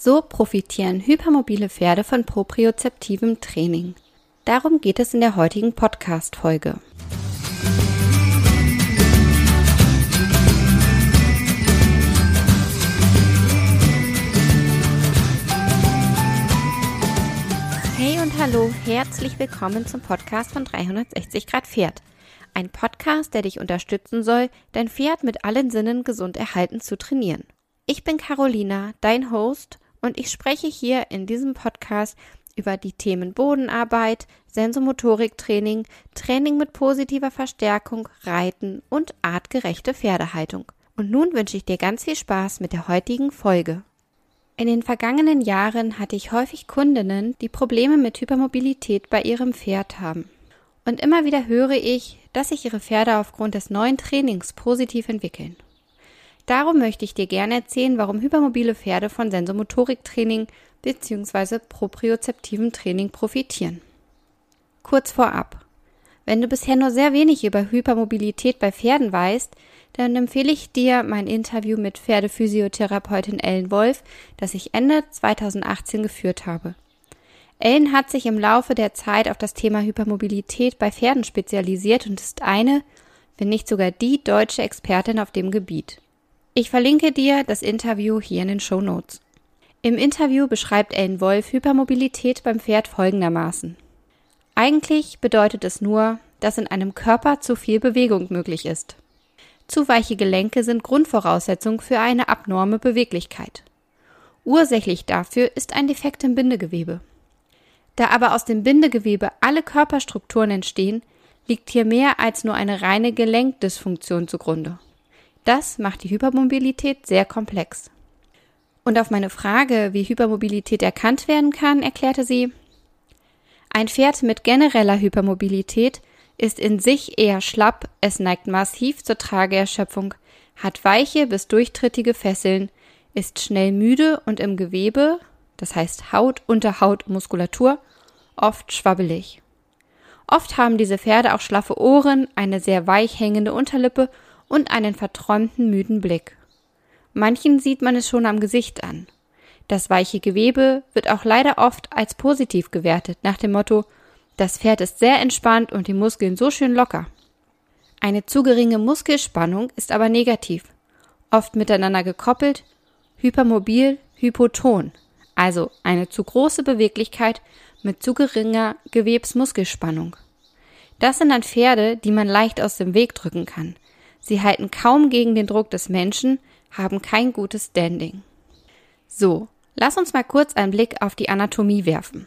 So profitieren hypermobile Pferde von propriozeptivem Training. Darum geht es in der heutigen Podcast-Folge. Hey und hallo, herzlich willkommen zum Podcast von 360 Grad Pferd. Ein Podcast, der dich unterstützen soll, dein Pferd mit allen Sinnen gesund erhalten zu trainieren. Ich bin Carolina, dein Host und ich spreche hier in diesem Podcast über die Themen Bodenarbeit, Sensomotoriktraining, Training mit positiver Verstärkung, Reiten und artgerechte Pferdehaltung. Und nun wünsche ich dir ganz viel Spaß mit der heutigen Folge. In den vergangenen Jahren hatte ich häufig Kundinnen, die Probleme mit Hypermobilität bei ihrem Pferd haben. Und immer wieder höre ich, dass sich ihre Pferde aufgrund des neuen Trainings positiv entwickeln. Darum möchte ich dir gerne erzählen, warum hypermobile Pferde von Sensomotoriktraining bzw. propriozeptivem Training profitieren. Kurz vorab. Wenn du bisher nur sehr wenig über Hypermobilität bei Pferden weißt, dann empfehle ich dir mein Interview mit Pferdephysiotherapeutin Ellen Wolf, das ich Ende 2018 geführt habe. Ellen hat sich im Laufe der Zeit auf das Thema Hypermobilität bei Pferden spezialisiert und ist eine, wenn nicht sogar die deutsche Expertin auf dem Gebiet. Ich verlinke dir das Interview hier in den Show Notes. Im Interview beschreibt Ellen Wolf Hypermobilität beim Pferd folgendermaßen. Eigentlich bedeutet es nur, dass in einem Körper zu viel Bewegung möglich ist. Zu weiche Gelenke sind Grundvoraussetzung für eine abnorme Beweglichkeit. Ursächlich dafür ist ein Defekt im Bindegewebe. Da aber aus dem Bindegewebe alle Körperstrukturen entstehen, liegt hier mehr als nur eine reine Gelenkdysfunktion zugrunde. Das macht die Hypermobilität sehr komplex. Und auf meine Frage, wie Hypermobilität erkannt werden kann, erklärte sie, ein Pferd mit genereller Hypermobilität ist in sich eher schlapp, es neigt massiv zur Trageerschöpfung, hat weiche bis durchtrittige Fesseln, ist schnell müde und im Gewebe, das heißt Haut, Unterhaut und Muskulatur, oft schwabbelig. Oft haben diese Pferde auch schlaffe Ohren, eine sehr weich hängende Unterlippe und einen verträumten, müden Blick. Manchen sieht man es schon am Gesicht an. Das weiche Gewebe wird auch leider oft als positiv gewertet, nach dem Motto, das Pferd ist sehr entspannt und die Muskeln so schön locker. Eine zu geringe Muskelspannung ist aber negativ, oft miteinander gekoppelt, hypermobil, hypoton, also eine zu große Beweglichkeit mit zu geringer Gewebsmuskelspannung. Das sind dann Pferde, die man leicht aus dem Weg drücken kann, Sie halten kaum gegen den Druck des Menschen, haben kein gutes Standing. So, lass uns mal kurz einen Blick auf die Anatomie werfen.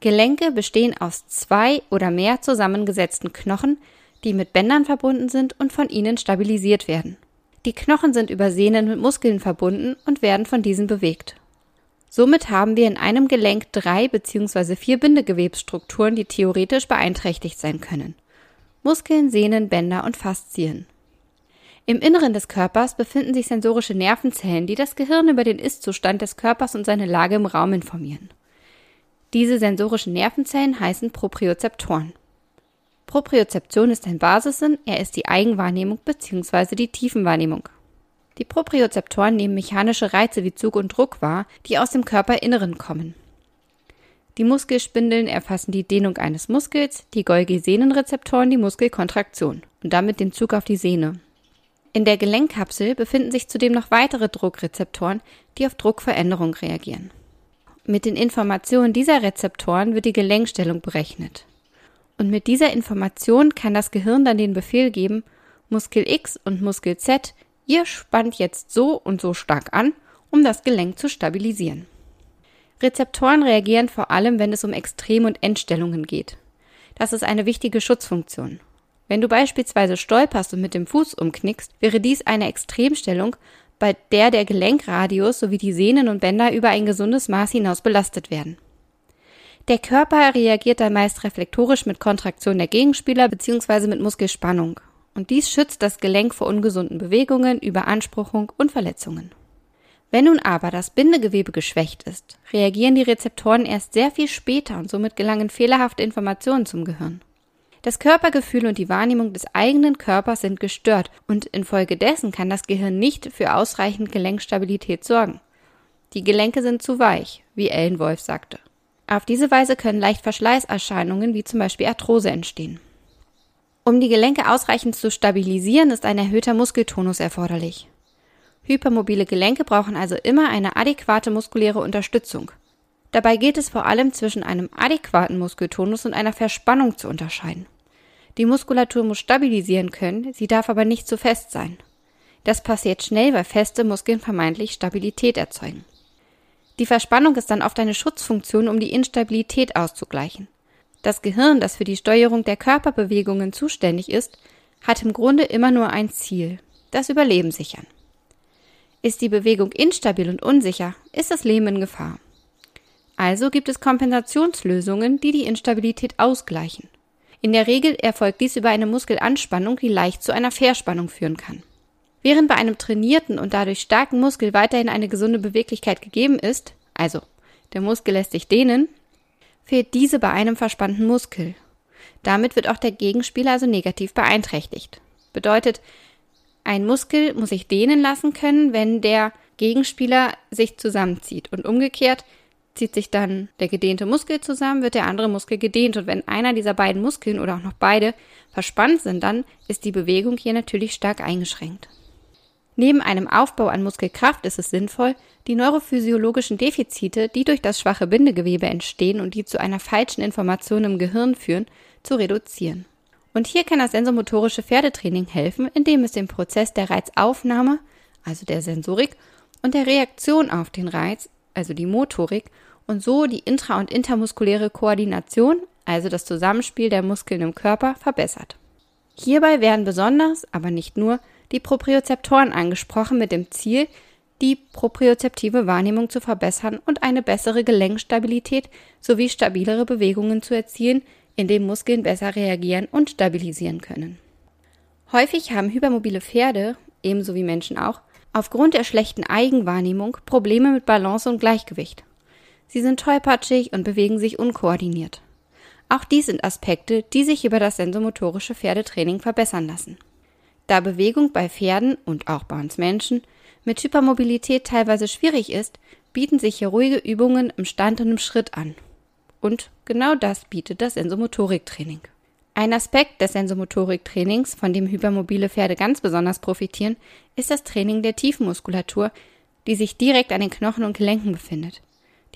Gelenke bestehen aus zwei oder mehr zusammengesetzten Knochen, die mit Bändern verbunden sind und von ihnen stabilisiert werden. Die Knochen sind über Sehnen mit Muskeln verbunden und werden von diesen bewegt. Somit haben wir in einem Gelenk drei bzw. vier Bindegewebsstrukturen, die theoretisch beeinträchtigt sein können. Muskeln, Sehnen, Bänder und Faszien. Im Inneren des Körpers befinden sich sensorische Nervenzellen, die das Gehirn über den Ist-Zustand des Körpers und seine Lage im Raum informieren. Diese sensorischen Nervenzellen heißen Propriozeptoren. Propriozeption ist ein Basissinn, er ist die Eigenwahrnehmung bzw. die Tiefenwahrnehmung. Die Propriozeptoren nehmen mechanische Reize wie Zug und Druck wahr, die aus dem Körperinneren kommen. Die Muskelspindeln erfassen die Dehnung eines Muskels, die Golgi-Sehnenrezeptoren die Muskelkontraktion und damit den Zug auf die Sehne. In der Gelenkkapsel befinden sich zudem noch weitere Druckrezeptoren, die auf Druckveränderung reagieren. Mit den Informationen dieser Rezeptoren wird die Gelenkstellung berechnet. Und mit dieser Information kann das Gehirn dann den Befehl geben, Muskel X und Muskel Z, ihr spannt jetzt so und so stark an, um das Gelenk zu stabilisieren. Rezeptoren reagieren vor allem, wenn es um Extrem- und Endstellungen geht. Das ist eine wichtige Schutzfunktion. Wenn du beispielsweise stolperst und mit dem Fuß umknickst, wäre dies eine Extremstellung, bei der der Gelenkradius sowie die Sehnen und Bänder über ein gesundes Maß hinaus belastet werden. Der Körper reagiert dann meist reflektorisch mit Kontraktion der Gegenspieler bzw. mit Muskelspannung. Und dies schützt das Gelenk vor ungesunden Bewegungen, Überanspruchung und Verletzungen. Wenn nun aber das Bindegewebe geschwächt ist, reagieren die Rezeptoren erst sehr viel später und somit gelangen fehlerhafte Informationen zum Gehirn. Das Körpergefühl und die Wahrnehmung des eigenen Körpers sind gestört und infolgedessen kann das Gehirn nicht für ausreichend Gelenkstabilität sorgen. Die Gelenke sind zu weich, wie Ellen Wolf sagte. Auf diese Weise können leicht Verschleißerscheinungen wie zum Beispiel Arthrose entstehen. Um die Gelenke ausreichend zu stabilisieren, ist ein erhöhter Muskeltonus erforderlich. Hypermobile Gelenke brauchen also immer eine adäquate muskuläre Unterstützung. Dabei geht es vor allem zwischen einem adäquaten Muskeltonus und einer Verspannung zu unterscheiden. Die Muskulatur muss stabilisieren können, sie darf aber nicht zu fest sein. Das passiert schnell, weil feste Muskeln vermeintlich Stabilität erzeugen. Die Verspannung ist dann oft eine Schutzfunktion, um die Instabilität auszugleichen. Das Gehirn, das für die Steuerung der Körperbewegungen zuständig ist, hat im Grunde immer nur ein Ziel, das Überleben sichern. Ist die Bewegung instabil und unsicher, ist das Leben in Gefahr. Also gibt es Kompensationslösungen, die die Instabilität ausgleichen. In der Regel erfolgt dies über eine Muskelanspannung, die leicht zu einer Verspannung führen kann. Während bei einem trainierten und dadurch starken Muskel weiterhin eine gesunde Beweglichkeit gegeben ist, also der Muskel lässt sich dehnen, fehlt diese bei einem verspannten Muskel. Damit wird auch der Gegenspieler also negativ beeinträchtigt. Bedeutet, ein Muskel muss sich dehnen lassen können, wenn der Gegenspieler sich zusammenzieht. Und umgekehrt zieht sich dann der gedehnte Muskel zusammen, wird der andere Muskel gedehnt. Und wenn einer dieser beiden Muskeln oder auch noch beide verspannt sind, dann ist die Bewegung hier natürlich stark eingeschränkt. Neben einem Aufbau an Muskelkraft ist es sinnvoll, die neurophysiologischen Defizite, die durch das schwache Bindegewebe entstehen und die zu einer falschen Information im Gehirn führen, zu reduzieren. Und hier kann das sensomotorische Pferdetraining helfen, indem es den Prozess der Reizaufnahme, also der Sensorik, und der Reaktion auf den Reiz, also die Motorik, und so die intra- und intermuskuläre Koordination, also das Zusammenspiel der Muskeln im Körper, verbessert. Hierbei werden besonders, aber nicht nur, die Propriozeptoren angesprochen mit dem Ziel, die propriozeptive Wahrnehmung zu verbessern und eine bessere Gelenkstabilität sowie stabilere Bewegungen zu erzielen, indem Muskeln besser reagieren und stabilisieren können. Häufig haben hypermobile Pferde, ebenso wie Menschen auch, aufgrund der schlechten Eigenwahrnehmung Probleme mit Balance und Gleichgewicht. Sie sind tollpatschig und bewegen sich unkoordiniert. Auch dies sind Aspekte, die sich über das sensomotorische Pferdetraining verbessern lassen. Da Bewegung bei Pferden und auch bei uns Menschen mit Hypermobilität teilweise schwierig ist, bieten sich hier ruhige Übungen im Stand und im Schritt an. Und genau das bietet das Sensomotoriktraining. Ein Aspekt des Sensomotoriktrainings, von dem hypermobile Pferde ganz besonders profitieren, ist das Training der Tiefenmuskulatur, die sich direkt an den Knochen und Gelenken befindet.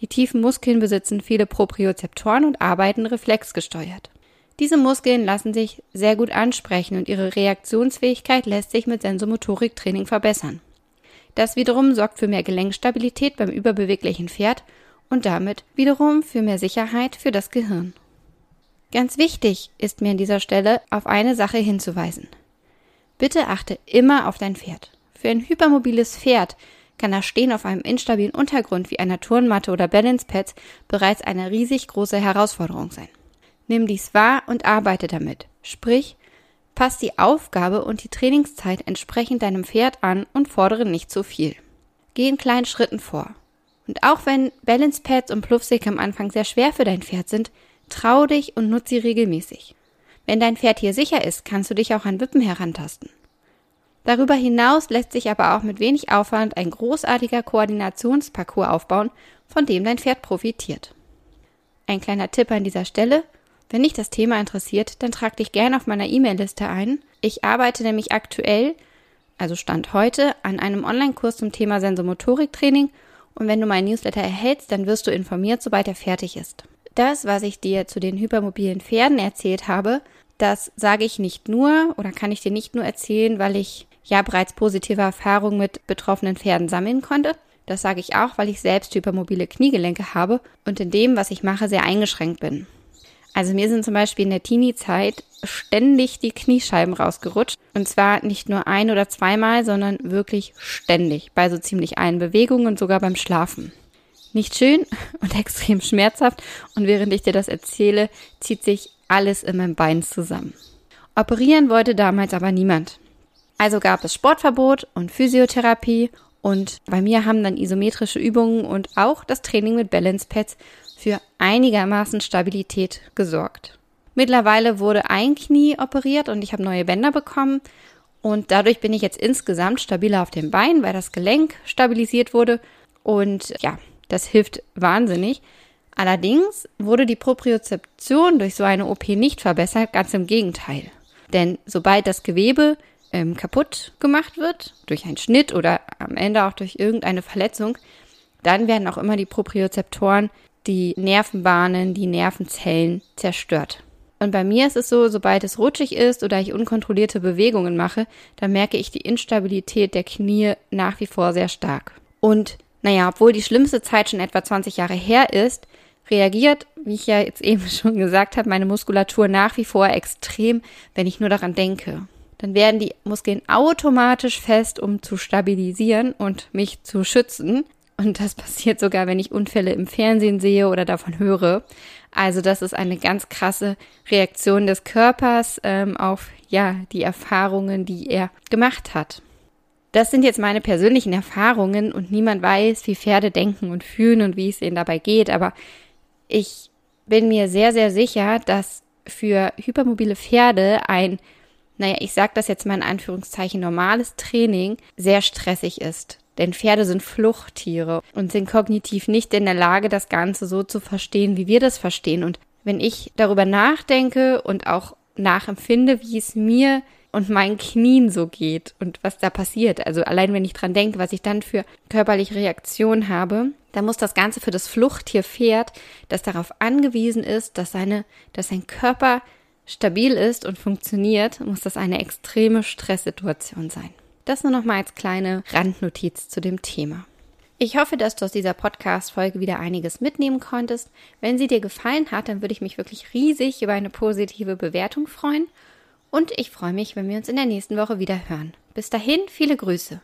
Die tiefen Muskeln besitzen viele Propriozeptoren und arbeiten reflexgesteuert. Diese Muskeln lassen sich sehr gut ansprechen und ihre Reaktionsfähigkeit lässt sich mit Sensomotoriktraining verbessern. Das wiederum sorgt für mehr Gelenkstabilität beim überbeweglichen Pferd und damit wiederum für mehr Sicherheit für das Gehirn. Ganz wichtig ist mir an dieser Stelle auf eine Sache hinzuweisen. Bitte achte immer auf dein Pferd. Für ein hypermobiles Pferd kann das Stehen auf einem instabilen Untergrund wie einer Turnmatte oder Balancepads bereits eine riesig große Herausforderung sein. Nimm dies wahr und arbeite damit. Sprich, pass die Aufgabe und die Trainingszeit entsprechend deinem Pferd an und fordere nicht zu viel. Geh in kleinen Schritten vor. Und auch wenn Balancepads und Pluffsäcke am Anfang sehr schwer für dein Pferd sind, trau dich und nutze sie regelmäßig. Wenn dein Pferd hier sicher ist, kannst du dich auch an Wippen herantasten. Darüber hinaus lässt sich aber auch mit wenig Aufwand ein großartiger Koordinationsparcours aufbauen, von dem dein Pferd profitiert. Ein kleiner Tipp an dieser Stelle. Wenn dich das Thema interessiert, dann trag dich gerne auf meiner E-Mail-Liste ein. Ich arbeite nämlich aktuell, also Stand heute, an einem Online-Kurs zum Thema Sensomotoriktraining und wenn du meinen Newsletter erhältst, dann wirst du informiert, sobald er fertig ist. Das, was ich dir zu den hypermobilen Pferden erzählt habe, das sage ich nicht nur oder kann ich dir nicht nur erzählen, weil ich ja bereits positive Erfahrungen mit betroffenen Pferden sammeln konnte. Das sage ich auch, weil ich selbst hypermobile Kniegelenke habe und in dem, was ich mache, sehr eingeschränkt bin. Also mir sind zum Beispiel in der Teenie-Zeit ständig die Kniescheiben rausgerutscht. Und zwar nicht nur ein oder zweimal, sondern wirklich ständig. Bei so ziemlich allen Bewegungen und sogar beim Schlafen. Nicht schön und extrem schmerzhaft. Und während ich dir das erzähle, zieht sich alles in meinem Bein zusammen. Operieren wollte damals aber niemand. Also gab es Sportverbot und Physiotherapie und bei mir haben dann isometrische Übungen und auch das Training mit Balance Pads für einigermaßen Stabilität gesorgt. Mittlerweile wurde ein Knie operiert und ich habe neue Bänder bekommen und dadurch bin ich jetzt insgesamt stabiler auf dem Bein, weil das Gelenk stabilisiert wurde Und ja, das hilft wahnsinnig. Allerdings wurde die Propriozeption durch so eine OP nicht verbessert, ganz im Gegenteil. Denn sobald das Gewebe ähm, kaputt gemacht wird, durch einen Schnitt oder am Ende auch durch irgendeine Verletzung, dann werden auch immer die Propriozeptoren, die Nervenbahnen, die Nervenzellen zerstört. Und bei mir ist es so, sobald es rutschig ist oder ich unkontrollierte Bewegungen mache, dann merke ich die Instabilität der Knie nach wie vor sehr stark. Und naja, obwohl die schlimmste Zeit schon etwa 20 Jahre her ist, reagiert, wie ich ja jetzt eben schon gesagt habe, meine Muskulatur nach wie vor extrem, wenn ich nur daran denke. Dann werden die Muskeln automatisch fest, um zu stabilisieren und mich zu schützen. Und das passiert sogar, wenn ich Unfälle im Fernsehen sehe oder davon höre. Also das ist eine ganz krasse Reaktion des Körpers ähm, auf ja die Erfahrungen, die er gemacht hat. Das sind jetzt meine persönlichen Erfahrungen und niemand weiß, wie Pferde denken und fühlen und wie es ihnen dabei geht. Aber ich bin mir sehr, sehr sicher, dass für hypermobile Pferde ein, naja, ich sage das jetzt mal in Anführungszeichen, normales Training sehr stressig ist. Denn Pferde sind Fluchttiere und sind kognitiv nicht in der Lage, das Ganze so zu verstehen, wie wir das verstehen. Und wenn ich darüber nachdenke und auch nachempfinde, wie es mir und meinen Knien so geht und was da passiert. Also allein wenn ich dran denke, was ich dann für körperliche Reaktionen habe, dann muss das Ganze für das Fluchttier Pferd, das darauf angewiesen ist, dass seine, dass sein Körper stabil ist und funktioniert, muss das eine extreme Stresssituation sein. Das nur noch mal als kleine Randnotiz zu dem Thema. Ich hoffe, dass du aus dieser Podcast-Folge wieder einiges mitnehmen konntest. Wenn sie dir gefallen hat, dann würde ich mich wirklich riesig über eine positive Bewertung freuen und ich freue mich, wenn wir uns in der nächsten Woche wieder hören. Bis dahin, viele Grüße.